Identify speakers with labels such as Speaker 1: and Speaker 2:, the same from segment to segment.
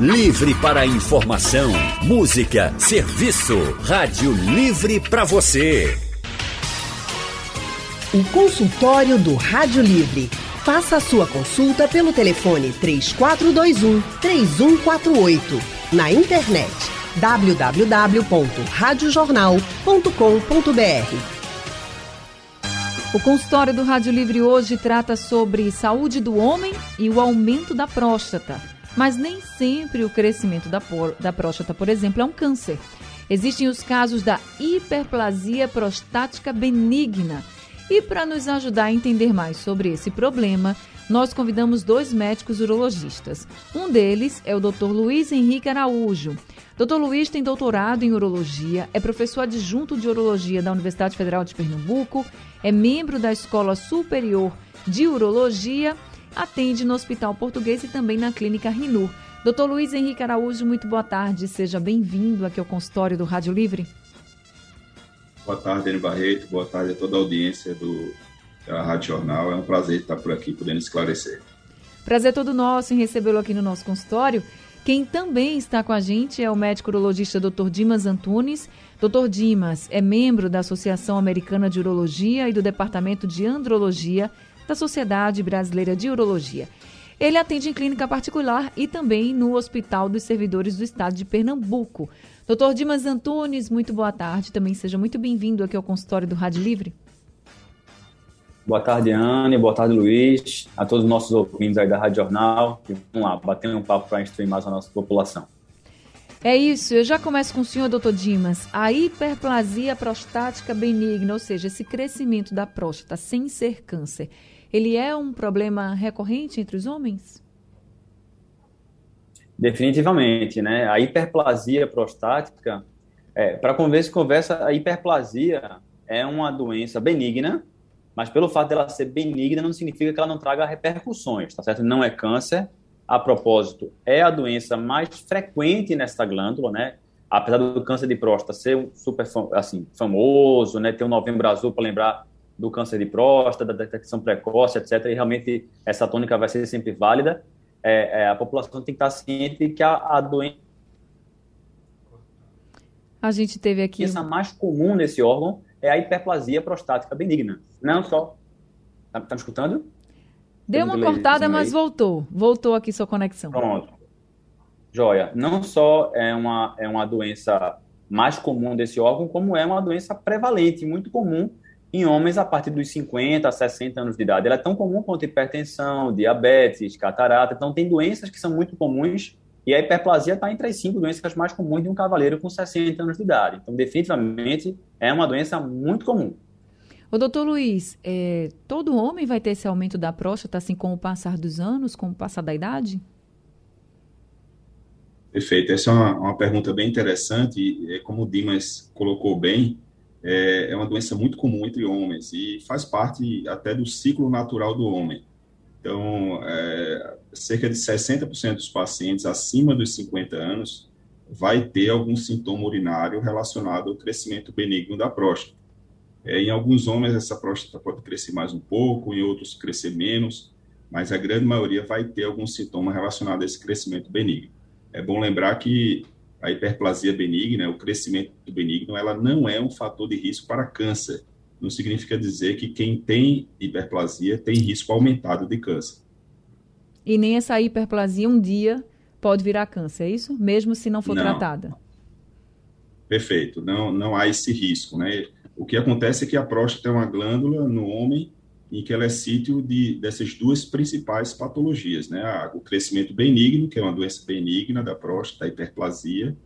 Speaker 1: Livre para informação, música, serviço. Rádio Livre para você.
Speaker 2: O consultório do Rádio Livre. Faça a sua consulta pelo telefone 3421 3148. Na internet www.radiojornal.com.br.
Speaker 3: O consultório do Rádio Livre hoje trata sobre saúde do homem e o aumento da próstata. Mas nem sempre o crescimento da, por, da próstata, por exemplo, é um câncer. Existem os casos da hiperplasia prostática benigna. E para nos ajudar a entender mais sobre esse problema, nós convidamos dois médicos urologistas. Um deles é o Dr. Luiz Henrique Araújo. Dr. Luiz tem doutorado em urologia, é professor adjunto de urologia da Universidade Federal de Pernambuco, é membro da Escola Superior de Urologia, atende no Hospital Português e também na Clínica Rinur. Dr. Luiz Henrique Araújo, muito boa tarde, seja bem-vindo aqui ao consultório do Rádio Livre.
Speaker 4: Boa tarde, Dani Barreto, boa tarde a toda a audiência do, da Rádio Jornal. É um prazer estar por aqui podendo esclarecer.
Speaker 3: Prazer todo nosso em recebê-lo aqui no nosso consultório. Quem também está com a gente é o médico urologista Dr. Dimas Antunes. Dr. Dimas é membro da Associação Americana de Urologia e do Departamento de Andrologia da Sociedade Brasileira de Urologia. Ele atende em clínica particular e também no Hospital dos Servidores do Estado de Pernambuco. Dr. Dimas Antunes, muito boa tarde. Também seja muito bem-vindo aqui ao consultório do Rádio Livre.
Speaker 5: Boa tarde, Anne. Boa tarde, Luiz. A todos os nossos ouvintes aí da Rádio Jornal. E vamos lá, bater um papo para instruir mais a nossa população.
Speaker 3: É isso. Eu já começo com o senhor, doutor Dimas. A hiperplasia prostática benigna, ou seja, esse crescimento da próstata sem ser câncer, ele é um problema recorrente entre os homens?
Speaker 5: Definitivamente, né? A hiperplasia prostática, é, para conversa conversa, a hiperplasia é uma doença benigna mas pelo fato dela ser benigna não significa que ela não traga repercussões, tá certo? Não é câncer, a propósito, é a doença mais frequente nessa glândula, né? Apesar do câncer de próstata ser super assim, famoso, né? Ter um novembro azul para lembrar do câncer de próstata, da detecção precoce, etc. E realmente essa tônica vai ser sempre válida. É, é, a população tem que estar ciente que a, a doença.
Speaker 3: A gente teve aqui.
Speaker 5: A doença mais comum nesse órgão é a hiperplasia prostática benigna. Não só. Tá, tá me escutando?
Speaker 3: Deu uma cortada, mas voltou. Voltou aqui sua conexão.
Speaker 5: Pronto. Joia. Não só é uma, é uma doença mais comum desse órgão, como é uma doença prevalente, muito comum em homens a partir dos 50 a 60 anos de idade. Ela é tão comum quanto hipertensão, diabetes, catarata. Então, tem doenças que são muito comuns e a hiperplasia está entre as cinco doenças mais comuns de um cavaleiro com 60 anos de idade. Então, definitivamente, é uma doença muito comum.
Speaker 3: O doutor Luiz, é, todo homem vai ter esse aumento da próstata, assim com o passar dos anos, com o passar da idade?
Speaker 4: Perfeito. Essa é uma, uma pergunta bem interessante. É, como o Dimas colocou bem, é, é uma doença muito comum entre homens e faz parte até do ciclo natural do homem. Então, é, cerca de 60% dos pacientes acima dos 50 anos vai ter algum sintoma urinário relacionado ao crescimento benigno da próstata. É, em alguns homens, essa próstata pode crescer mais um pouco, em outros, crescer menos, mas a grande maioria vai ter algum sintoma relacionado a esse crescimento benigno. É bom lembrar que a hiperplasia benigna, o crescimento benigno, ela não é um fator de risco para câncer. Não significa dizer que quem tem hiperplasia tem risco aumentado de câncer.
Speaker 3: E nem essa hiperplasia um dia pode virar câncer, é isso? Mesmo se não for não. tratada.
Speaker 4: Perfeito, não, não há esse risco, né? O que acontece é que a próstata é uma glândula no homem em que ela é sítio de, dessas duas principais patologias, né? O crescimento benigno, que é uma doença benigna da próstata, a hiperplasia,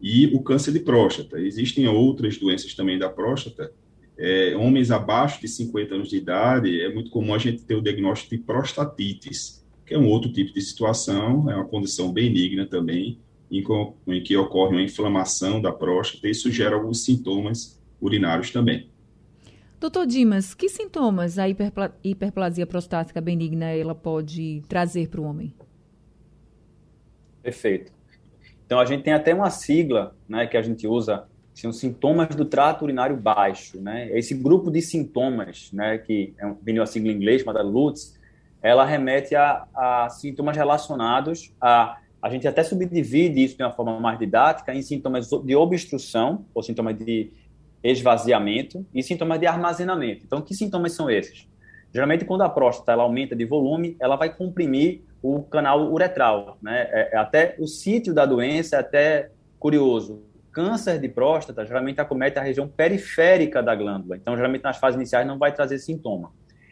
Speaker 4: e o câncer de próstata. Existem outras doenças também da próstata. É, homens abaixo de 50 anos de idade, é muito comum a gente ter o diagnóstico de prostatites, que é um outro tipo de situação, é uma condição benigna também, em, em que ocorre uma inflamação da próstata, e isso gera alguns sintomas urinários também.
Speaker 3: Doutor Dimas, que sintomas a hiperpla hiperplasia prostática benigna ela pode trazer para o homem?
Speaker 5: Perfeito. Então a gente tem até uma sigla, né, que a gente usa, são sintomas do trato urinário baixo, né? Esse grupo de sintomas, né, que é vem uma sigla em inglês chamada LUTS, ela remete a, a sintomas relacionados a a gente até subdivide isso de uma forma mais didática em sintomas de obstrução, ou sintomas de esvaziamento, e sintomas de armazenamento. Então, que sintomas são esses? Geralmente, quando a próstata ela aumenta de volume, ela vai comprimir o canal uretral. Né? É, é até o sítio da doença é até curioso. Câncer de próstata geralmente acomete a região periférica da glândula. Então, geralmente, nas fases iniciais não vai trazer sintoma.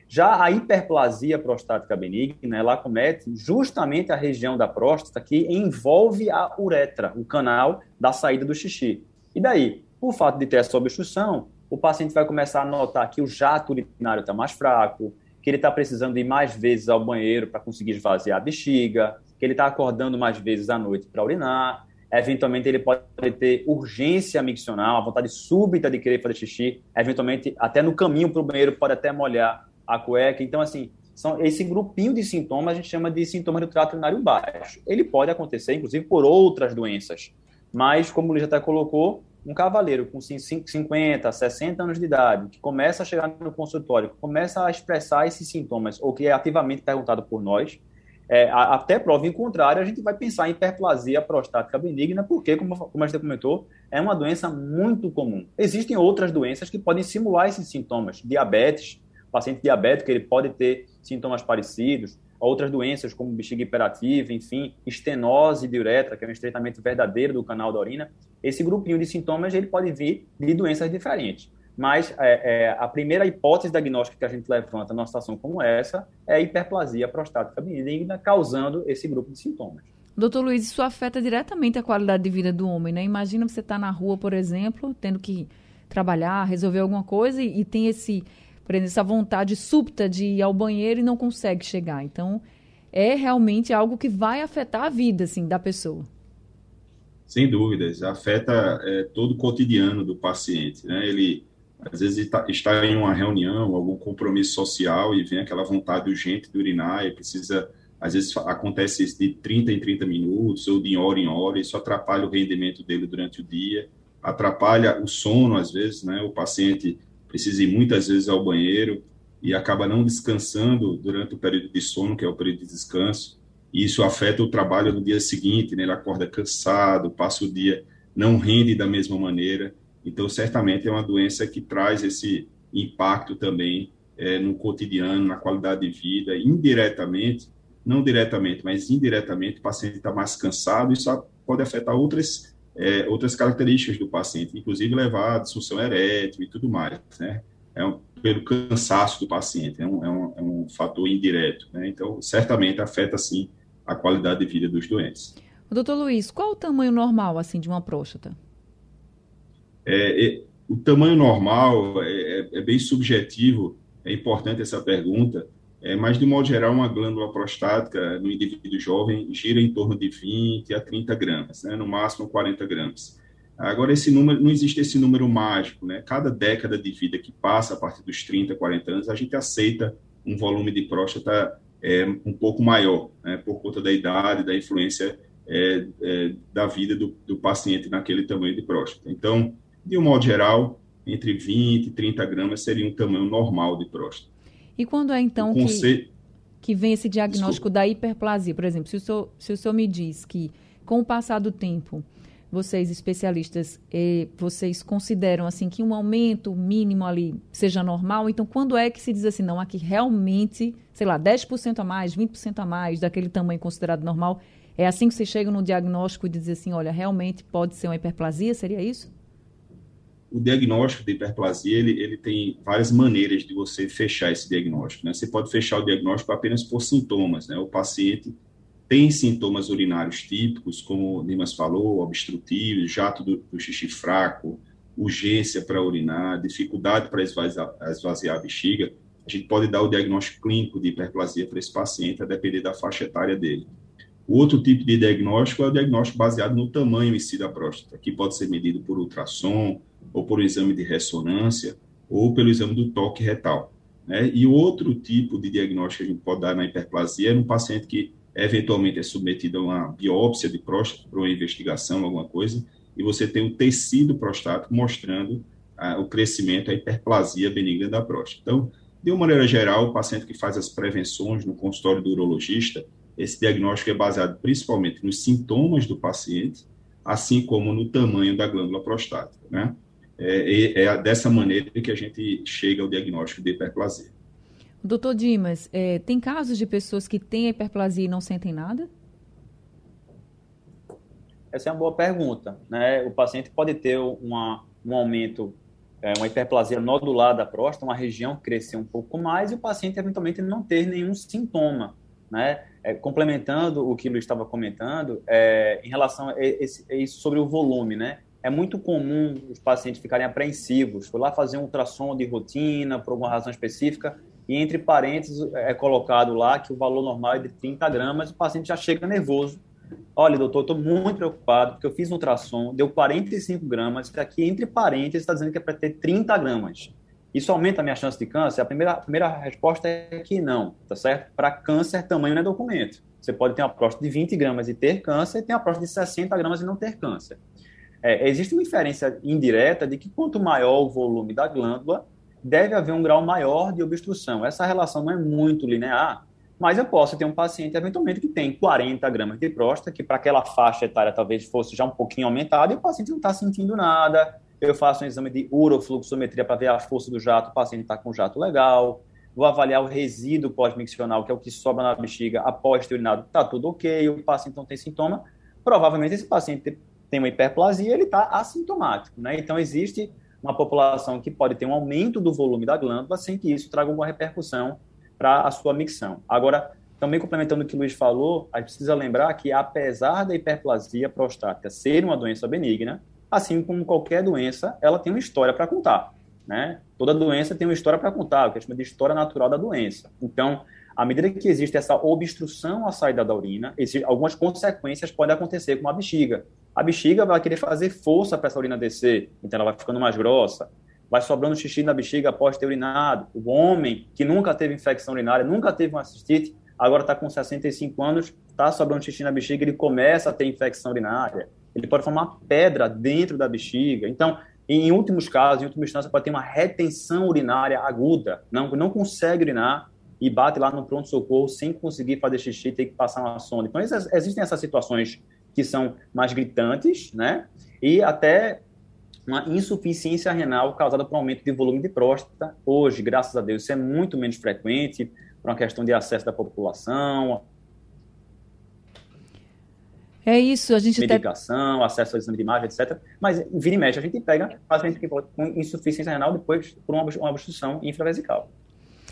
Speaker 5: Já a hiperplasia prostática benigna, ela acomete justamente a região da próstata que envolve a uretra, o canal da saída do xixi. E daí, por fato de ter essa obstrução, o paciente vai começar a notar que o jato urinário está mais fraco, que ele está precisando ir mais vezes ao banheiro para conseguir esvaziar a bexiga, que ele está acordando mais vezes à noite para urinar. Eventualmente, ele pode ter urgência miccional, a vontade súbita de querer fazer xixi. Eventualmente, até no caminho para o banheiro, pode até molhar a cueca. Então, assim, são, esse grupinho de sintomas a gente chama de sintomas do trato urinário baixo. Ele pode acontecer, inclusive, por outras doenças. Mas, como o Luiz até colocou, um cavaleiro com 50, 60 anos de idade, que começa a chegar no consultório, começa a expressar esses sintomas, ou que é ativamente perguntado por nós, é, até prova em contrário, a gente vai pensar em hiperplasia prostática benigna, porque, como, como a gente comentou, é uma doença muito comum. Existem outras doenças que podem simular esses sintomas. Diabetes, paciente diabético, ele pode ter sintomas parecidos, outras doenças como bexiga hiperativa, enfim, estenose de uretra, que é um estreitamento verdadeiro do canal da urina, esse grupinho de sintomas ele pode vir de doenças diferentes. Mas é, é, a primeira hipótese diagnóstica que a gente levanta numa situação como essa é a hiperplasia prostática benigna, causando esse grupo de sintomas.
Speaker 3: Doutor Luiz, isso afeta diretamente a qualidade de vida do homem, né? Imagina você estar tá na rua, por exemplo, tendo que trabalhar, resolver alguma coisa e, e tem esse por exemplo, essa vontade súbita de ir ao banheiro e não consegue chegar. Então, é realmente algo que vai afetar a vida assim, da pessoa.
Speaker 4: Sem dúvidas, afeta é, todo o cotidiano do paciente. Né? Ele, às vezes, está, está em uma reunião, algum compromisso social e vem aquela vontade urgente de urinar e precisa às vezes acontece isso de 30 em 30 minutos ou de hora em hora, isso atrapalha o rendimento dele durante o dia, atrapalha o sono, às vezes, né? O paciente precisa ir muitas vezes ao banheiro e acaba não descansando durante o período de sono, que é o período de descanso, e isso afeta o trabalho no dia seguinte, né? ele acorda cansado, passa o dia, não rende da mesma maneira, então certamente é uma doença que traz esse impacto também é, no cotidiano, na qualidade de vida, indiretamente, não diretamente, mas indiretamente, o paciente está mais cansado, isso pode afetar outras é, outras características do paciente, inclusive levar a disfunção erétil e tudo mais, né? É um, pelo cansaço do paciente, é um, é um, é um fator indireto, né? Então, certamente afeta, sim, a qualidade de vida dos doentes.
Speaker 3: Doutor Luiz, qual o tamanho normal, assim, de uma próstata?
Speaker 4: É, é, o tamanho normal é, é, é bem subjetivo, é importante essa pergunta, é, mas, de modo geral, uma glândula prostática no indivíduo jovem gira em torno de 20 a 30 gramas, né, no máximo 40 gramas. Agora, esse número, não existe esse número mágico, né? Cada década de vida que passa a partir dos 30, 40 anos, a gente aceita um volume de próstata é, um pouco maior, né, por conta da idade, da influência é, é, da vida do, do, paciente naquele tamanho de próstata. Então, de um modo geral, entre 20 e 30 gramas seria um tamanho normal de próstata.
Speaker 3: E quando é então que, que vem esse diagnóstico Desculpa. da hiperplasia? Por exemplo, se o, senhor, se o senhor me diz que com o passar do tempo, vocês especialistas, eh, vocês consideram assim que um aumento mínimo ali seja normal, então quando é que se diz assim, não, aqui realmente, sei lá, 10% a mais, 20% a mais daquele tamanho considerado normal, é assim que você chega no diagnóstico e diz assim, olha, realmente pode ser uma hiperplasia, seria isso?
Speaker 4: O diagnóstico de hiperplasia ele, ele tem várias maneiras de você fechar esse diagnóstico. Né? Você pode fechar o diagnóstico apenas por sintomas. Né? O paciente tem sintomas urinários típicos, como o Dimas falou, obstrutivos, jato do, do xixi fraco, urgência para urinar, dificuldade para esvaziar, esvaziar a bexiga. A gente pode dar o diagnóstico clínico de hiperplasia para esse paciente, a depender da faixa etária dele. O outro tipo de diagnóstico é o diagnóstico baseado no tamanho em si da próstata, que pode ser medido por ultrassom, ou por exame de ressonância, ou pelo exame do toque retal. Né? E outro tipo de diagnóstico que a gente pode dar na hiperplasia é no paciente que eventualmente é submetido a uma biópsia de próstata para uma investigação, alguma coisa, e você tem um tecido prostático mostrando ah, o crescimento, a hiperplasia benigna da próstata. Então, de uma maneira geral, o paciente que faz as prevenções no consultório do urologista, esse diagnóstico é baseado principalmente nos sintomas do paciente, assim como no tamanho da glândula prostática, né? É, é dessa maneira que a gente chega ao diagnóstico de hiperplasia.
Speaker 3: Doutor Dimas, é, tem casos de pessoas que têm hiperplasia e não sentem nada?
Speaker 5: Essa é uma boa pergunta. Né? O paciente pode ter uma, um aumento, é, uma hiperplasia nodular da próstata, uma região crescer um pouco mais e o paciente eventualmente não ter nenhum sintoma. Né? É, complementando o que o Luiz estava comentando, é, em relação a, esse, a isso sobre o volume, né? é muito comum os pacientes ficarem apreensivos. Foi lá fazer um ultrassom de rotina, por alguma razão específica, e entre parênteses é colocado lá que o valor normal é de 30 gramas, o paciente já chega nervoso. Olha, doutor, estou muito preocupado, porque eu fiz um ultrassom, deu 45 gramas, e aqui entre parênteses está dizendo que é para ter 30 gramas. Isso aumenta a minha chance de câncer? A primeira, a primeira resposta é que não, tá certo? Para câncer, tamanho não é documento. Você pode ter uma próstata de 20 gramas e ter câncer, e ter uma próstata de 60 gramas e não ter câncer. É, existe uma inferência indireta de que quanto maior o volume da glândula, deve haver um grau maior de obstrução. Essa relação não é muito linear, mas eu posso ter um paciente, eventualmente, que tem 40 gramas de próstata, que para aquela faixa etária talvez fosse já um pouquinho aumentado, e o paciente não está sentindo nada. Eu faço um exame de urofluxometria para ver a força do jato, o paciente está com jato legal. Vou avaliar o resíduo pós-miccional, que é o que sobra na bexiga após ter urinado, está tudo ok, o paciente não tem sintoma. Provavelmente esse paciente tem uma hiperplasia, ele está assintomático, né? Então, existe uma população que pode ter um aumento do volume da glândula sem que isso traga alguma repercussão para a sua micção. Agora, também complementando o que o Luiz falou, a gente precisa lembrar que, apesar da hiperplasia prostática ser uma doença benigna, assim como qualquer doença, ela tem uma história para contar. Né? Toda doença tem uma história para contar, o que a gente chama de história natural da doença. Então, à medida que existe essa obstrução à saída da urina, algumas consequências podem acontecer com a bexiga. A bexiga vai querer fazer força para essa urina descer, então ela vai ficando mais grossa, vai sobrando xixi na bexiga após ter urinado. O homem que nunca teve infecção urinária, nunca teve uma cistite, agora está com 65 anos, está sobrando xixi na bexiga, ele começa a ter infecção urinária. Ele pode formar pedra dentro da bexiga. Então, em últimos casos, em última instância, pode ter uma retenção urinária aguda, não, não consegue urinar, e bate lá no pronto-socorro sem conseguir fazer xixi, tem que passar uma sonda. Então, existem essas situações que são mais gritantes, né? E até uma insuficiência renal causada por aumento de volume de próstata. Hoje, graças a Deus, isso é muito menos frequente, por uma questão de acesso da população.
Speaker 3: É isso, a gente
Speaker 5: medicação, até... acesso ao exame de imagem, etc. Mas, vira e mexe, a gente pega paciente com insuficiência renal depois por uma obstrução infravesical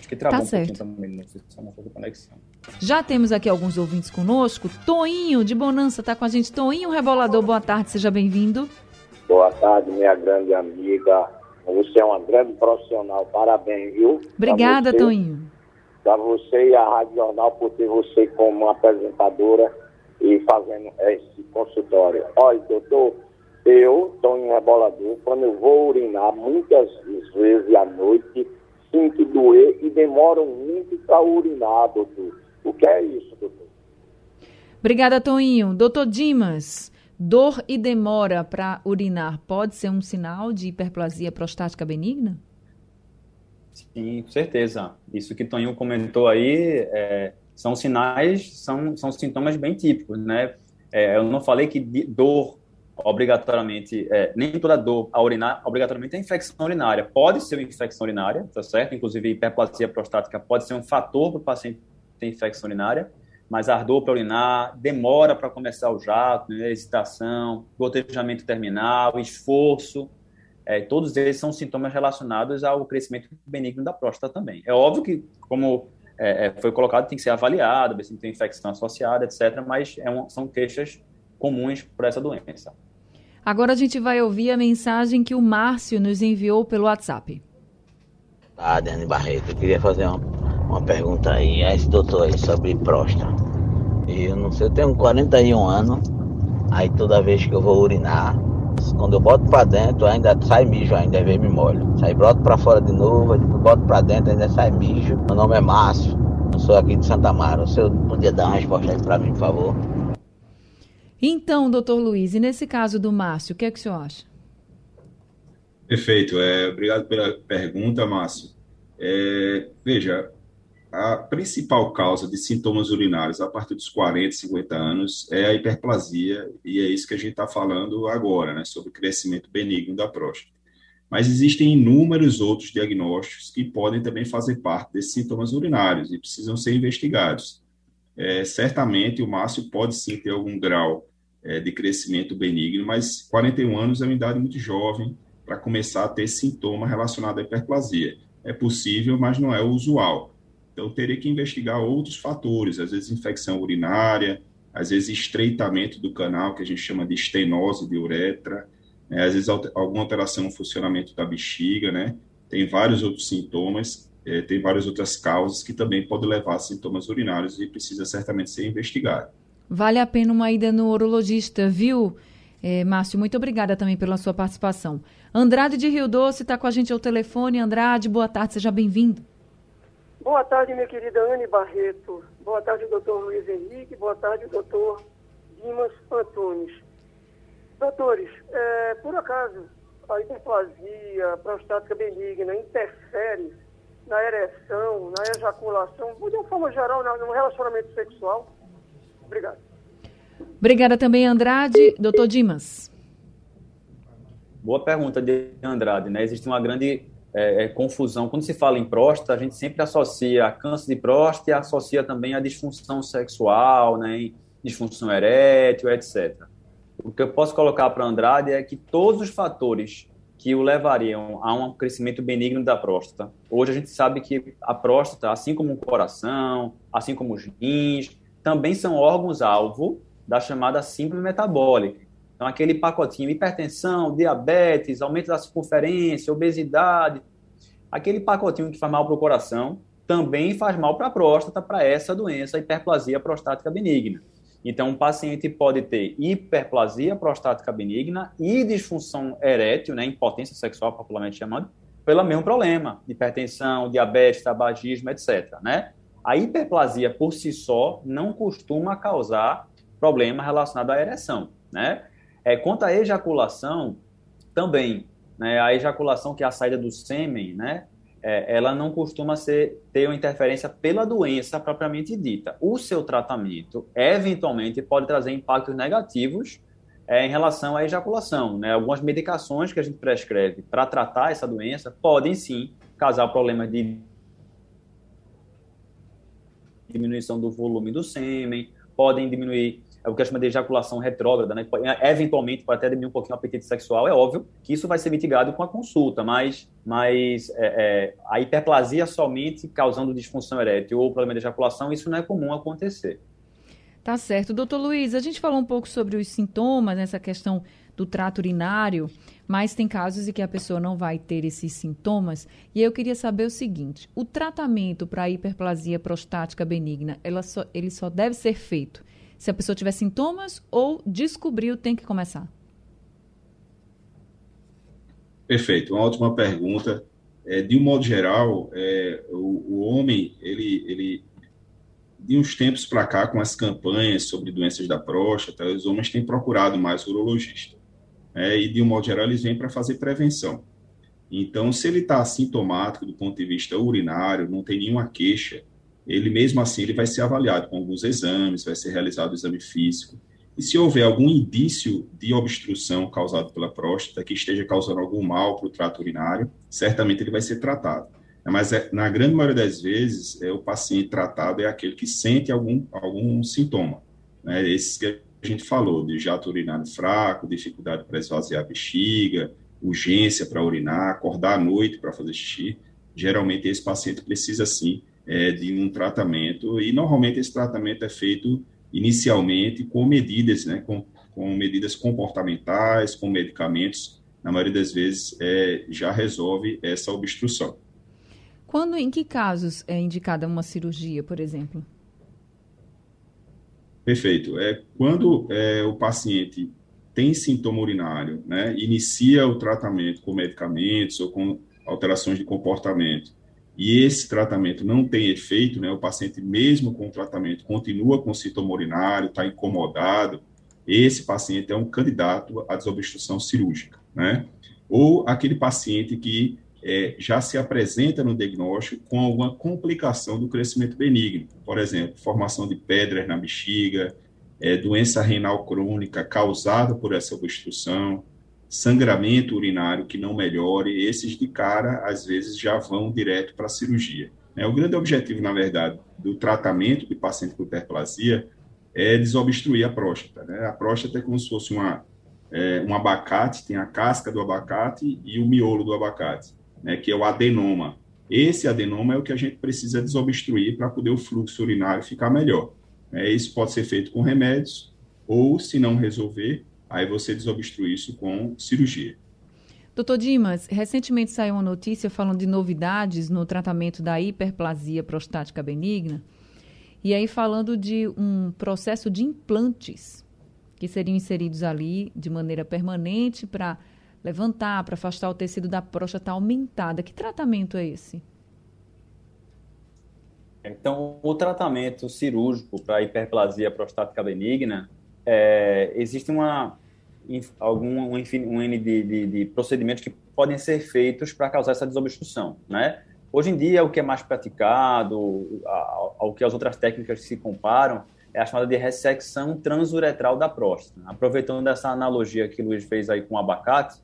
Speaker 3: que travou tá um certo. também, não sei se é conexão. Já temos aqui alguns ouvintes conosco. Toinho, de Bonança, está com a gente. Toinho Rebolador, boa tarde, seja bem-vindo.
Speaker 6: Boa tarde, minha grande amiga. Você é uma grande profissional, parabéns, viu?
Speaker 3: Obrigada,
Speaker 6: você,
Speaker 3: Toinho.
Speaker 6: Para você e a Rádio Jornal por ter você como apresentadora e fazendo esse consultório. Olha, doutor, eu, Toinho Rebolador, quando eu vou urinar muitas vezes à noite, sinto doer e demoram muito para urinar, doutor. O que é isso, doutor?
Speaker 3: Obrigada, Toinho. Doutor Dimas, dor e demora para urinar pode ser um sinal de hiperplasia prostática benigna?
Speaker 5: Sim, com certeza. Isso que Toninho comentou aí é, são sinais, são, são sintomas bem típicos, né? É, eu não falei que dor obrigatoriamente, é, nem toda dor a urinar, obrigatoriamente é infecção urinária. Pode ser uma infecção urinária, tá certo? Inclusive, hiperplasia prostática pode ser um fator para o paciente ter infecção urinária, mas ardor para urinar, demora para começar o jato, né, hesitação, gotejamento terminal, esforço, é, todos eles são sintomas relacionados ao crescimento benigno da próstata também. É óbvio que, como é, é foi colocado, tem que ser avaliado, ver se não tem infecção associada, etc., mas é um, são queixas comuns por essa doença.
Speaker 3: Agora a gente vai ouvir a mensagem que o Márcio nos enviou pelo WhatsApp.
Speaker 7: Ah, Dani Barreto, eu queria fazer uma, uma pergunta aí a esse doutor aí sobre próstata. Eu não sei, eu tenho 41 anos, aí toda vez que eu vou urinar, quando eu boto pra dentro, ainda sai mijo, ainda vem me molho. Sai broto pra fora de novo, depois boto pra dentro, ainda sai mijo. Meu nome é Márcio, eu sou aqui de Santa Mara. O senhor podia dar uma resposta aí pra mim, por favor?
Speaker 3: Então, doutor Luiz, e nesse caso do Márcio, o que é que o senhor acha?
Speaker 4: Perfeito. É, obrigado pela pergunta, Márcio. É, veja, a principal causa de sintomas urinários a partir dos 40, 50 anos é a hiperplasia, e é isso que a gente está falando agora, né, sobre o crescimento benigno da próstata. Mas existem inúmeros outros diagnósticos que podem também fazer parte desses sintomas urinários e precisam ser investigados. É, certamente o Márcio pode sim ter algum grau é, de crescimento benigno, mas 41 anos é uma idade muito jovem para começar a ter sintoma relacionado à hiperplasia. É possível, mas não é o usual. Então, teria que investigar outros fatores, às vezes infecção urinária, às vezes estreitamento do canal, que a gente chama de estenose de uretra, né? às vezes alguma alteração no funcionamento da bexiga, né? Tem vários outros sintomas, é, tem várias outras causas que também podem levar a sintomas urinários e precisa certamente ser investigado.
Speaker 3: Vale a pena uma ida no urologista, viu, é, Márcio? Muito obrigada também pela sua participação. Andrade de Rio Doce está com a gente ao telefone. Andrade, boa tarde, seja bem-vindo.
Speaker 8: Boa tarde, minha querida Anne Barreto. Boa tarde, doutor Luiz Henrique. Boa tarde, doutor Dimas Antunes. Doutores, é, por acaso a hiperplasia prostática benigna interfere na ereção, na ejaculação, de uma forma geral, no relacionamento sexual? Obrigado.
Speaker 3: Obrigada também, Andrade. Doutor Dimas.
Speaker 5: Boa pergunta de Andrade, né? Existe uma grande é, é, confusão. Quando se fala em próstata, a gente sempre associa câncer de próstata e associa também a disfunção sexual, né? Disfunção erétil, etc. O que eu posso colocar para Andrade é que todos os fatores que o levariam a um crescimento benigno da próstata. Hoje a gente sabe que a próstata, assim como o coração, assim como os rins, também são órgãos-alvo da chamada síndrome metabólica. Então, aquele pacotinho, hipertensão, diabetes, aumento da circunferência, obesidade, aquele pacotinho que faz mal para o coração, também faz mal para a próstata, para essa doença, hiperplasia prostática benigna. Então, um paciente pode ter hiperplasia prostática benigna e disfunção erétil, né, impotência sexual popularmente chamada, pelo mesmo problema, hipertensão, diabetes, tabagismo, etc. Né? A hiperplasia por si só não costuma causar problema relacionado à ereção. Né? É, quanto à ejaculação, também, né, a ejaculação que é a saída do sêmen, né, é, ela não costuma ser, ter uma interferência pela doença propriamente dita. O seu tratamento, eventualmente, pode trazer impactos negativos é, em relação à ejaculação. Né? Algumas medicações que a gente prescreve para tratar essa doença podem sim causar problemas de diminuição do volume do sêmen, podem diminuir é o que a gente chama de ejaculação retrógrada, né? Eventualmente pode até diminuir um pouquinho o apetite sexual, é óbvio que isso vai ser mitigado com a consulta, mas, mas é, é, a hiperplasia somente causando disfunção erétil ou problema de ejaculação, isso não é comum acontecer.
Speaker 3: Tá certo. Doutor Luiz, a gente falou um pouco sobre os sintomas, nessa questão do trato urinário, mas tem casos em que a pessoa não vai ter esses sintomas. E eu queria saber o seguinte: o tratamento para a hiperplasia prostática benigna, só, ele só deve ser feito se a pessoa tiver sintomas ou descobriu, tem que começar?
Speaker 4: Perfeito, uma ótima pergunta. É, de um modo geral, é, o, o, homem, ele, ele, de uns tempos para cá, com as campanhas sobre doenças da próstata, os homens têm procurado mais urologista. É, e, de um modo geral, eles vêm para fazer prevenção. Então, se ele está assintomático do ponto de vista urinário, não tem nenhuma queixa, ele mesmo assim ele vai ser avaliado com alguns exames, vai ser realizado o exame físico. E se houver algum indício de obstrução causado pela próstata, que esteja causando algum mal para o trato urinário, certamente ele vai ser tratado. Mas é, na grande maioria das vezes, é, o paciente tratado é aquele que sente algum, algum sintoma. Né? Esses que a gente falou, de jato urinário fraco, dificuldade para esvaziar a bexiga, urgência para urinar, acordar à noite para fazer xixi. Geralmente esse paciente precisa sim é, de um tratamento, e normalmente esse tratamento é feito inicialmente com medidas, né, com, com medidas comportamentais, com medicamentos, na maioria das vezes é, já resolve essa obstrução.
Speaker 3: Quando, em que casos é indicada uma cirurgia, por exemplo?
Speaker 4: Perfeito. É quando é, o paciente tem sintoma urinário, né, inicia o tratamento com medicamentos ou com alterações de comportamento e esse tratamento não tem efeito, né, o paciente, mesmo com o tratamento, continua com sintoma urinário, está incomodado, esse paciente é um candidato à desobstrução cirúrgica, né? Ou aquele paciente que é, já se apresenta no diagnóstico com alguma complicação do crescimento benigno. Por exemplo, formação de pedras na bexiga, é, doença renal crônica causada por essa obstrução, sangramento urinário que não melhore, esses de cara, às vezes, já vão direto para a cirurgia. É, o grande objetivo, na verdade, do tratamento de paciente com hiperplasia é desobstruir a próstata. Né? A próstata é como se fosse uma, é, um abacate, tem a casca do abacate e o miolo do abacate, né, que é o adenoma. Esse adenoma é o que a gente precisa desobstruir para poder o fluxo urinário ficar melhor. É, isso pode ser feito com remédios, ou, se não resolver, aí você desobstrui isso com cirurgia.
Speaker 3: Doutor Dimas, recentemente saiu uma notícia falando de novidades no tratamento da hiperplasia prostática benigna, e aí falando de um processo de implantes que seriam inseridos ali de maneira permanente para levantar, para afastar o tecido da próstata aumentada. Que tratamento é esse?
Speaker 5: Então, o tratamento cirúrgico para hiperplasia prostática benigna, é, existe uma, algum, um, um N de, de, de, procedimentos que podem ser feitos para causar essa desobstrução, né? Hoje em dia, o que é mais praticado, ao, que as outras técnicas se comparam, é a chamada de ressecção transuretral da próstata. Aproveitando essa analogia que o Luiz fez aí com o abacate,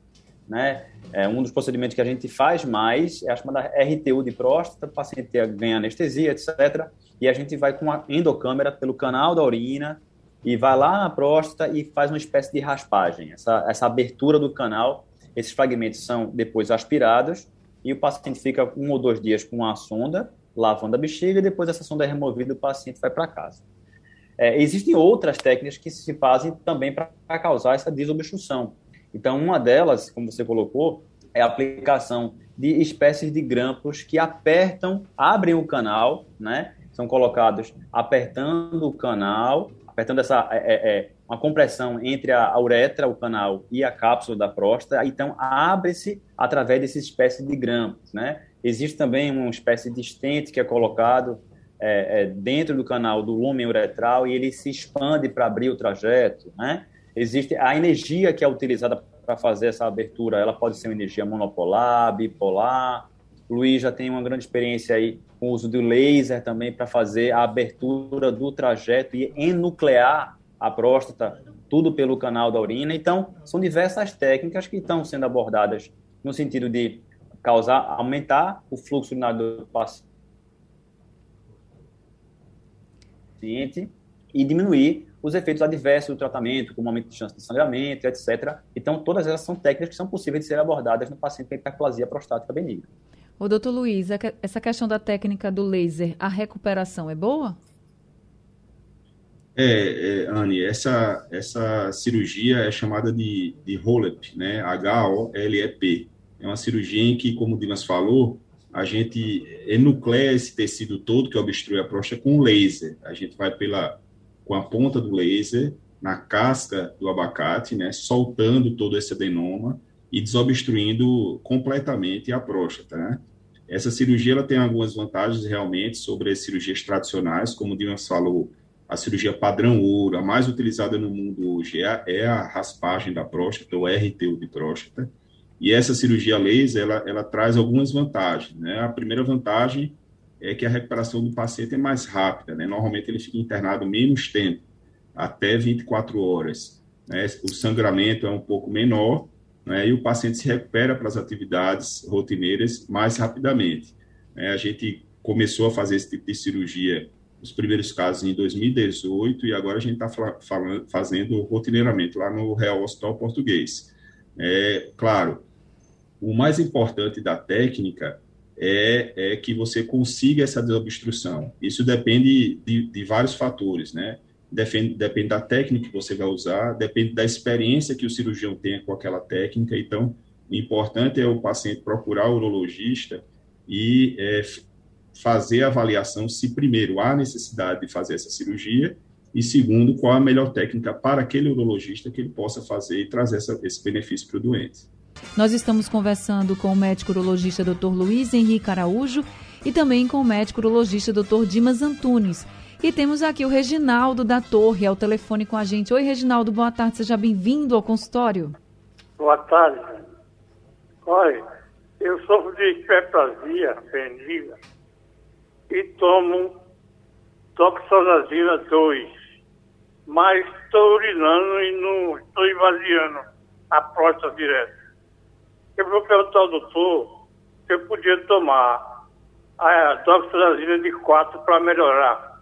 Speaker 5: né? É um dos procedimentos que a gente faz mais é a chamada RTU de próstata, o paciente ganha anestesia, etc. E a gente vai com a endocâmera pelo canal da urina e vai lá na próstata e faz uma espécie de raspagem. Essa, essa abertura do canal, esses fragmentos são depois aspirados e o paciente fica um ou dois dias com a sonda, lavando a bexiga, e depois essa sonda é removida e o paciente vai para casa. É, existem outras técnicas que se fazem também para causar essa desobstrução. Então, uma delas, como você colocou, é a aplicação de espécies de grampos que apertam, abrem o canal, né? São colocados apertando o canal, apertando essa é, é, é uma compressão entre a, uretra, o canal e a cápsula da próstata. Então, abre-se através dessas espécies de grampos, né? Existe também uma espécie de estente que é colocado é, é, dentro do canal do lumen uretral e ele se expande para abrir o trajeto, né? Existe a energia que é utilizada para fazer essa abertura, ela pode ser uma energia monopolar, bipolar. Luiz já tem uma grande experiência aí com o uso do laser também para fazer a abertura do trajeto e enuclear a próstata, tudo pelo canal da urina. Então, são diversas técnicas que estão sendo abordadas no sentido de causar, aumentar o fluxo urinário do paciente e diminuir os efeitos adversos do tratamento, como aumento de chance de sangramento, etc. Então, todas elas são técnicas que são possíveis de serem abordadas no paciente com hiperplasia prostática benigna.
Speaker 3: Ô, doutor Luiz, essa questão da técnica do laser, a recuperação é boa?
Speaker 4: É, é Anne, essa, essa cirurgia é chamada de, de HOLEP, né? H-O-L-E-P. É uma cirurgia em que, como o Dimas falou, a gente enucleia esse tecido todo que obstrui a próstata com laser. A gente vai pela com a ponta do laser na casca do abacate, né, soltando todo esse adenoma e desobstruindo completamente a próstata, né? Essa cirurgia ela tem algumas vantagens realmente sobre as cirurgias tradicionais, como o Dimas falou, a cirurgia padrão ouro, a mais utilizada no mundo hoje é a, é a raspagem da próstata, ou RTU de próstata. E essa cirurgia laser, ela, ela traz algumas vantagens, né? A primeira vantagem é que a recuperação do paciente é mais rápida, né? Normalmente ele fica internado menos tempo, até 24 horas. Né? O sangramento é um pouco menor, né? E o paciente se recupera para as atividades rotineiras mais rapidamente. Né? A gente começou a fazer esse tipo de cirurgia, os primeiros casos em 2018, e agora a gente está fazendo rotineiramente lá no Real Hospital Português. É, claro, o mais importante da técnica é, é que você consiga essa desobstrução. Isso depende de, de vários fatores, né? Depende, depende da técnica que você vai usar, depende da experiência que o cirurgião tenha com aquela técnica. Então, o importante é o paciente procurar o urologista e é, fazer a avaliação se, primeiro, há necessidade de fazer essa cirurgia e, segundo, qual a melhor técnica para aquele urologista que ele possa fazer e trazer essa, esse benefício para o doente.
Speaker 3: Nós estamos conversando com o médico urologista Dr. Luiz Henrique Araújo e também com o médico urologista Dr. Dimas Antunes. E temos aqui o Reginaldo da Torre ao telefone com a gente. Oi, Reginaldo, boa tarde, seja bem-vindo ao consultório.
Speaker 8: Boa tarde. Olha,
Speaker 9: eu sofro de hiperplasia benigna e tomo toxazazina 2, mas estou urinando e não estou esvaziando a próstata direto. Eu vou perguntar ao doutor se eu podia tomar a toxazina de 4 para melhorar.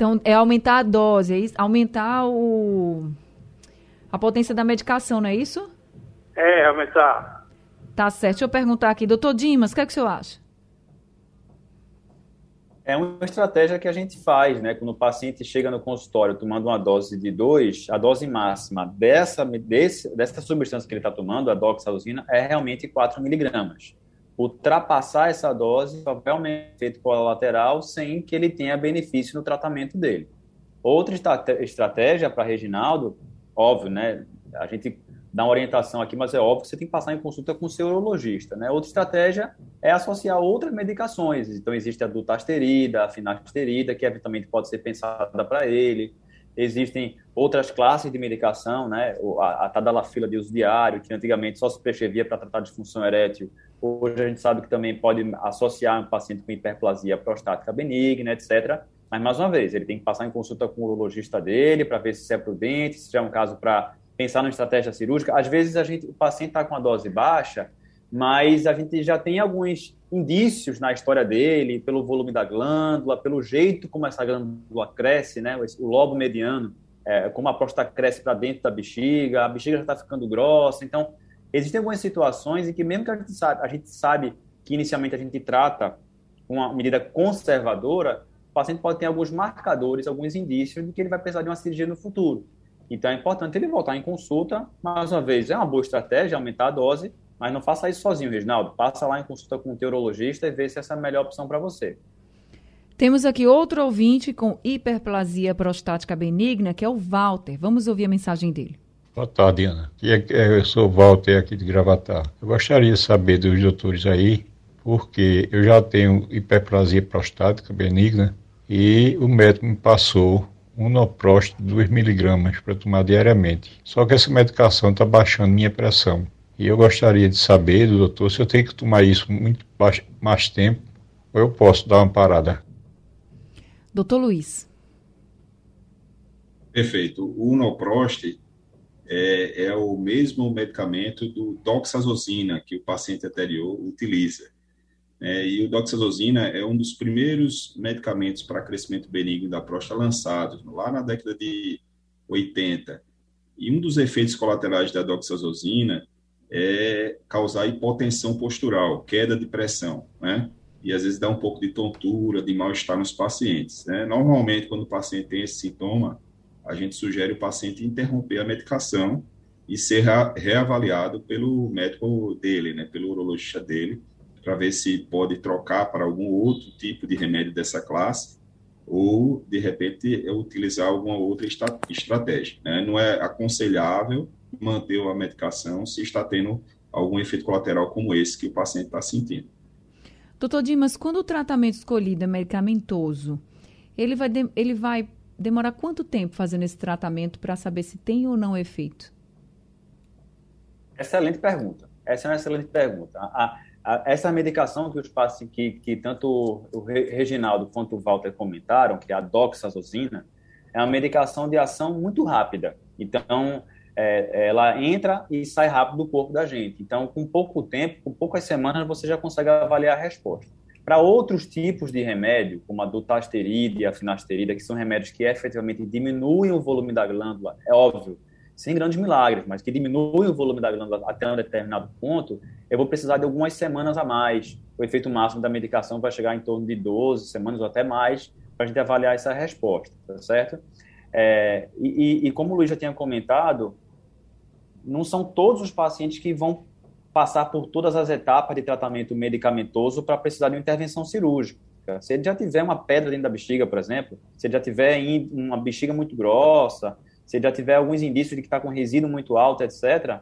Speaker 3: Então, é aumentar a dose, é isso? aumentar o a potência da medicação, não é isso?
Speaker 9: É, aumentar.
Speaker 3: Tá certo. Deixa eu perguntar aqui, doutor Dimas, o que, é que o senhor acha?
Speaker 5: É uma estratégia que a gente faz, né? Quando o paciente chega no consultório tomando uma dose de 2, a dose máxima dessa, desse, dessa substância que ele está tomando, a doxazina, é realmente 4 miligramas. Ultrapassar essa dose vai aumentar efeito colateral sem que ele tenha benefício no tratamento dele. Outra estratégia para Reginaldo óbvio, né? A gente dá uma orientação aqui, mas é óbvio que você tem que passar em consulta com o seu urologista, né? Outra estratégia é associar outras medicações. Então, existe a dutasterida, a finasterida, que eventualmente pode ser pensada para ele. Existem outras classes de medicação, né? A, a tadalafila de uso diário, que antigamente só se prescrevia para tratar disfunção erétil. Hoje a gente sabe que também pode associar um paciente com hiperplasia prostática benigna, etc., mas, mais uma vez, ele tem que passar em consulta com o urologista dele para ver se é prudente, se é um caso para pensar numa estratégia cirúrgica. Às vezes, a gente, o paciente está com a dose baixa, mas a gente já tem alguns indícios na história dele, pelo volume da glândula, pelo jeito como essa glândula cresce, né, o lobo mediano, é, como a próstata cresce para dentro da bexiga, a bexiga já está ficando grossa. Então, existem algumas situações em que, mesmo que a gente sabe, a gente sabe que inicialmente a gente trata uma medida conservadora, o paciente pode ter alguns marcadores, alguns indícios de que ele vai precisar de uma cirurgia no futuro. Então é importante ele voltar em consulta. Mais uma vez, é uma boa estratégia aumentar a dose, mas não faça isso sozinho, Reginaldo. Passa lá em consulta com o teurologista e vê se essa é a melhor opção para você.
Speaker 3: Temos aqui outro ouvinte com hiperplasia prostática benigna, que é o Walter. Vamos ouvir a mensagem dele.
Speaker 10: Boa tarde, Ana. É, eu sou o Walter aqui de Gravatar. Eu gostaria de saber dos doutores aí, porque eu já tenho hiperplasia prostática benigna e o médico me passou um Noprost 2 miligramas para tomar diariamente. Só que essa medicação está baixando minha pressão. E eu gostaria de saber do doutor se eu tenho que tomar isso muito mais tempo ou eu posso dar uma parada.
Speaker 3: Doutor Luiz.
Speaker 4: Perfeito. O Noprost é, é o mesmo medicamento do doxazosina que o paciente anterior utiliza. É, e o doxazosina é um dos primeiros medicamentos para crescimento benigno da próstata lançados lá na década de 80. E um dos efeitos colaterais da doxazosina é causar hipotensão postural, queda de pressão, né? E às vezes dá um pouco de tontura, de mal-estar nos pacientes. Né? Normalmente, quando o paciente tem esse sintoma, a gente sugere o paciente interromper a medicação e ser reavaliado pelo médico dele, né? Pelo urologista dele, para ver se pode trocar para algum outro tipo de remédio dessa classe ou, de repente, utilizar alguma outra estratégia. Né? Não é aconselhável manter a medicação se está tendo algum efeito colateral como esse que o paciente está sentindo.
Speaker 3: Doutor Dimas, quando o tratamento escolhido é medicamentoso, ele vai, de, ele vai demorar quanto tempo fazendo esse tratamento para saber se tem ou não efeito?
Speaker 5: Excelente pergunta. Essa é uma excelente pergunta. A, essa medicação que os pacientes, que, que tanto o Reginaldo quanto o Walter comentaram, que é a doxazosina, é uma medicação de ação muito rápida. Então, é, ela entra e sai rápido do corpo da gente. Então, com pouco tempo, com poucas semanas, você já consegue avaliar a resposta. Para outros tipos de remédio, como a dutasterida e a finasterida, que são remédios que efetivamente diminuem o volume da glândula, é óbvio, sem grandes milagres, mas que diminui o volume da glândula até um determinado ponto, eu vou precisar de algumas semanas a mais. O efeito máximo da medicação vai chegar em torno de 12 semanas ou até mais para a gente avaliar essa resposta, tá certo? É, e, e, como o Luiz já tinha comentado, não são todos os pacientes que vão passar por todas as etapas de tratamento medicamentoso para precisar de uma intervenção cirúrgica. Se ele já tiver uma pedra dentro da bexiga, por exemplo, se ele já tiver uma bexiga muito grossa, se já tiver alguns indícios de que está com resíduo muito alto, etc.,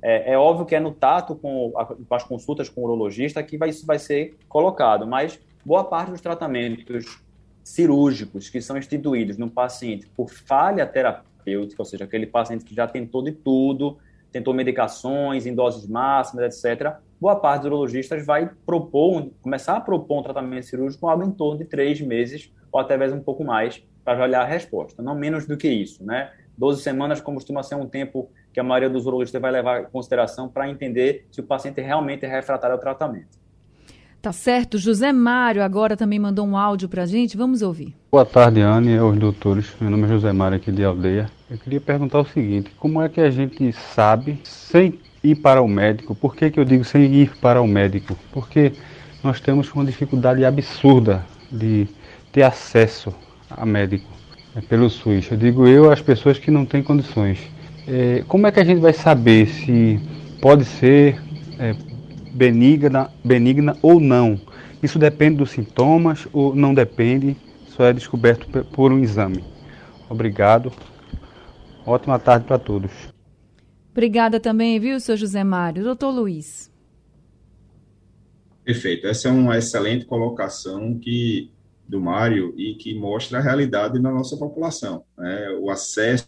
Speaker 5: é, é, óbvio que é no tato com, a, com, as consultas com o urologista que vai, isso vai ser colocado, mas boa parte dos tratamentos cirúrgicos que são instituídos no paciente por falha terapêutica, ou seja, aquele paciente que já tentou de tudo, tentou medicações em doses máximas, etc., boa parte dos urologistas vai propor, começar a propor um tratamento cirúrgico algo em torno de três meses ou até mesmo um pouco mais para olhar a resposta, não menos do que isso, né? 12 semanas costuma ser um tempo que a maioria dos urologistas vai levar em consideração para entender se o paciente realmente é refratário ao tratamento.
Speaker 3: Tá certo. José Mário agora também mandou um áudio para a gente. Vamos ouvir.
Speaker 11: Boa tarde, Anne, aos doutores. Meu nome é José Mário, aqui de Aldeia. Eu queria perguntar o seguinte: como é que a gente sabe, sem ir para o médico, por que, que eu digo sem ir para o médico? Porque nós temos uma dificuldade absurda de ter acesso a médico é, pelo SUS. Eu digo eu às pessoas que não têm condições. É, como é que a gente vai saber se pode ser é, benigna, benigna ou não. Isso depende dos sintomas ou não depende, só é descoberto por um exame. Obrigado. Ótima tarde para todos.
Speaker 3: Obrigada também, viu, seu José Mário. Doutor Luiz.
Speaker 4: Perfeito. Essa é uma excelente colocação que do Mário e que mostra a realidade na nossa população. Né? O acesso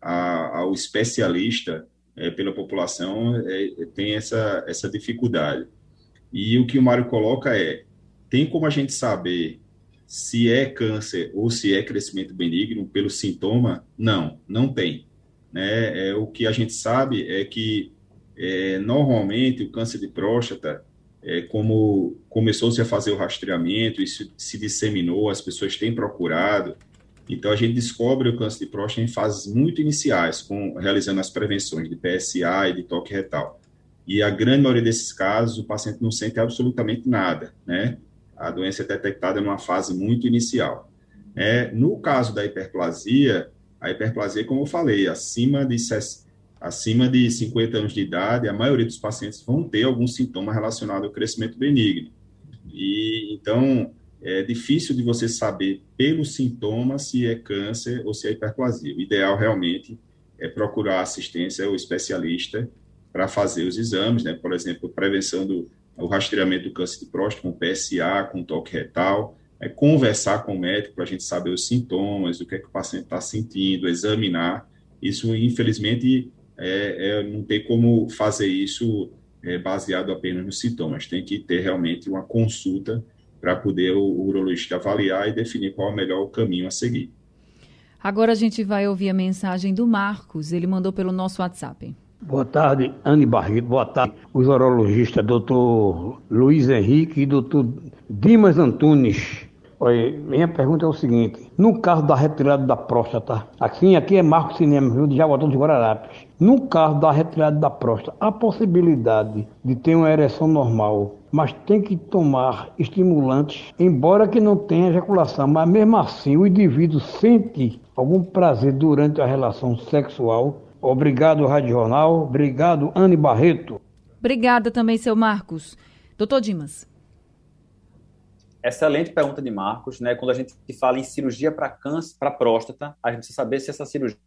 Speaker 4: a, ao especialista é, pela população é, tem essa, essa dificuldade. E o que o Mário coloca é: tem como a gente saber se é câncer ou se é crescimento benigno pelo sintoma? Não, não tem. Né? É, o que a gente sabe é que é, normalmente o câncer de próstata, é, como começou-se a fazer o rastreamento, isso se disseminou, as pessoas têm procurado, então, a gente descobre o câncer de próstata em fases muito iniciais, com, realizando as prevenções de PSA e de toque retal. E a grande maioria desses casos, o paciente não sente absolutamente nada, né? A doença é detectada numa fase muito inicial. É, no caso da hiperplasia, a hiperplasia, como eu falei, acima de, acima de 50 anos de idade, a maioria dos pacientes vão ter algum sintoma relacionado ao crescimento benigno. E então, é difícil de você saber pelo sintoma se é câncer ou se é hiperplasia. O ideal realmente é procurar assistência ao especialista para fazer os exames, né? Por exemplo, prevenção do o rastreamento do câncer de próstata com PSA, com toque retal, é conversar com o médico para a gente saber os sintomas, o que é que o paciente está sentindo, examinar. Isso, infelizmente, é, é, não tem como fazer isso é, baseado apenas nos sintomas. Tem que ter realmente uma consulta para poder o, o urologista avaliar e definir qual é o melhor caminho a seguir.
Speaker 3: Agora a gente vai ouvir a mensagem do Marcos, ele mandou pelo nosso WhatsApp.
Speaker 12: Boa tarde, Anne Barreto. Boa tarde, os urologistas, doutor Luiz Henrique e doutor Dimas Antunes. Olha, minha pergunta é o seguinte: no caso da retirada da próstata, aqui, aqui é Marcos Cinema, Rio de Jaguatão de Guararapes. No caso da retirada da próstata, a possibilidade de ter uma ereção normal mas tem que tomar estimulantes, embora que não tenha ejaculação, mas mesmo assim o indivíduo sente algum prazer durante a relação sexual. Obrigado, Rádio Jornal. Obrigado, Anne Barreto.
Speaker 3: Obrigada também, seu Marcos. Doutor Dimas.
Speaker 5: Excelente pergunta de Marcos, né? Quando a gente fala em cirurgia para câncer, para próstata, a gente precisa saber se essa cirurgia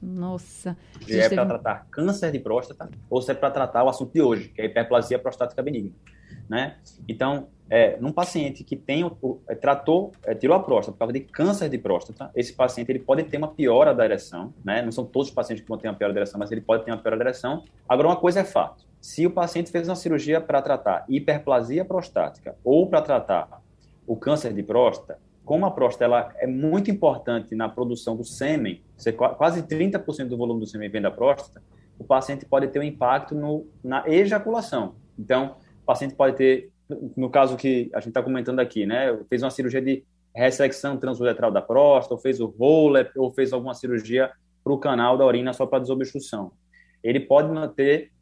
Speaker 3: nossa.
Speaker 5: Se é para tratar câncer de próstata ou se é para tratar o assunto de hoje, que é a hiperplasia prostática benigna. Né? Então, é, num paciente que tem o, é, tratou, é, tirou a próstata por causa de câncer de próstata, esse paciente ele pode ter uma piora da ereção, né? Não são todos os pacientes que vão ter uma piora da ereção, mas ele pode ter uma piora da ereção. Agora, uma coisa é fato: se o paciente fez uma cirurgia para tratar hiperplasia prostática ou para tratar o câncer de próstata, como a próstata ela é muito importante na produção do sêmen, quase 30% do volume do sêmen vem da próstata, o paciente pode ter um impacto no, na ejaculação. Então, o paciente pode ter, no caso que a gente está comentando aqui, né, fez uma cirurgia de ressecção transuretral da próstata, ou fez o roller, ou fez alguma cirurgia para o canal da urina só para desobstrução. Ele pode manter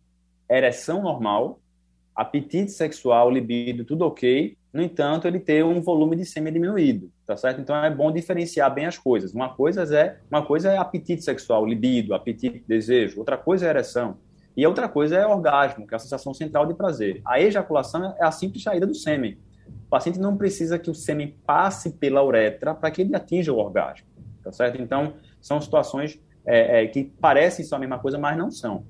Speaker 5: ereção normal, apetite sexual, libido, tudo ok, no entanto, ele ter um volume de sêmen diminuído, tá certo? Então é bom diferenciar bem as coisas. Uma coisa é, uma coisa é apetite sexual, libido, apetite, desejo. Outra coisa é ereção. E outra coisa é orgasmo, que é a sensação central de prazer. A ejaculação é a simples saída do sêmen. O paciente não precisa que o sêmen passe pela uretra para que ele atinja o orgasmo, tá certo? Então, são situações é, é, que parecem só a mesma coisa, mas não são.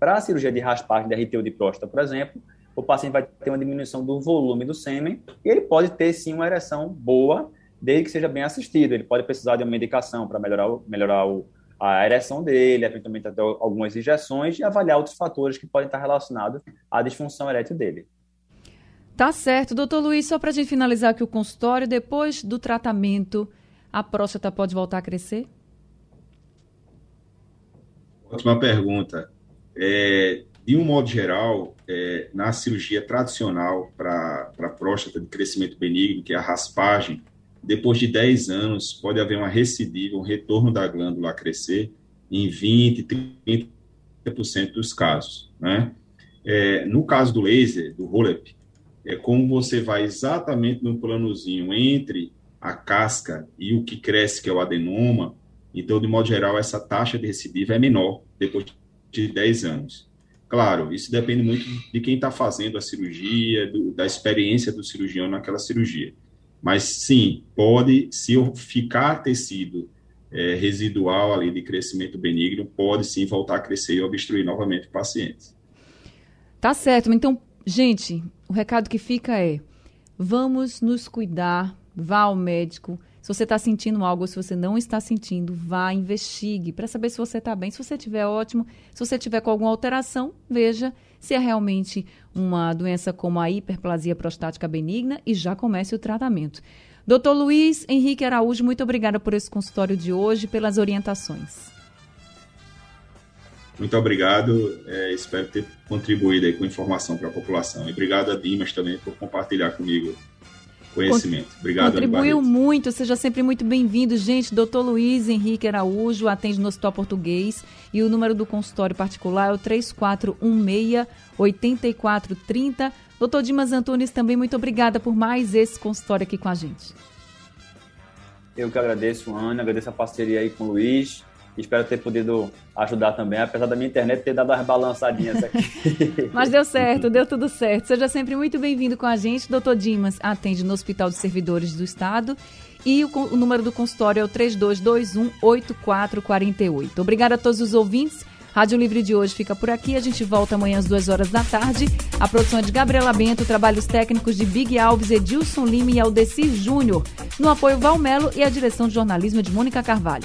Speaker 5: Para a cirurgia de raspagem de RT ou de próstata, por exemplo, o paciente vai ter uma diminuição do volume do sêmen e ele pode ter sim uma ereção boa, desde que seja bem assistido. Ele pode precisar de uma medicação para melhorar, o, melhorar o, a ereção dele, eventualmente até algumas injeções e avaliar outros fatores que podem estar relacionados à disfunção erétil dele.
Speaker 3: Tá certo. Doutor Luiz, só para a gente finalizar aqui o consultório, depois do tratamento, a próstata pode voltar a crescer?
Speaker 4: Ótima pergunta. É, de um modo geral, é, na cirurgia tradicional para próstata de crescimento benigno, que é a raspagem, depois de 10 anos, pode haver uma recidiva, um retorno da glândula a crescer em 20%, 30% dos casos. Né? É, no caso do laser, do roll-up, é como você vai exatamente no planozinho entre a casca e o que cresce, que é o adenoma. Então, de modo geral, essa taxa de recidiva é menor depois de 10 anos. Claro, isso depende muito de quem está fazendo a cirurgia, do, da experiência do cirurgião naquela cirurgia. Mas sim, pode, se ficar tecido é, residual ali de crescimento benigno, pode sim voltar a crescer e obstruir novamente o paciente.
Speaker 3: Tá certo. Então, gente, o recado que fica é: vamos nos cuidar, vá ao médico. Você está sentindo algo, se você não está sentindo, vá, investigue para saber se você está bem. Se você estiver ótimo, se você tiver com alguma alteração, veja se é realmente uma doença como a hiperplasia prostática benigna e já comece o tratamento. Doutor Luiz Henrique Araújo, muito obrigada por esse consultório de hoje, pelas orientações.
Speaker 4: Muito obrigado, é, espero ter contribuído com informação para a população. E obrigado a Dimas também por compartilhar comigo conhecimento. Obrigado,
Speaker 3: Contribuiu muito, seja sempre muito bem-vindo. Gente, doutor Luiz Henrique Araújo atende no Hospital Português e o número do consultório particular é o 3416-8430. Doutor Dimas Antunes, também muito obrigada por mais esse consultório aqui com a gente.
Speaker 5: Eu que agradeço, Ana, agradeço a parceria aí com o Luiz. Espero ter podido ajudar também, apesar da minha internet ter dado umas balançadinhas aqui.
Speaker 3: Mas deu certo, deu tudo certo. Seja sempre muito bem-vindo com a gente. Doutor Dimas atende no Hospital de Servidores do Estado e o, o número do consultório é o 3221-8448. Obrigada a todos os ouvintes. Rádio Livre de hoje fica por aqui. A gente volta amanhã às duas horas da tarde. A produção é de Gabriela Bento, trabalhos técnicos de Big Alves, Edilson Lima e Aldeci Júnior. No apoio Valmelo e a direção de jornalismo de Mônica Carvalho.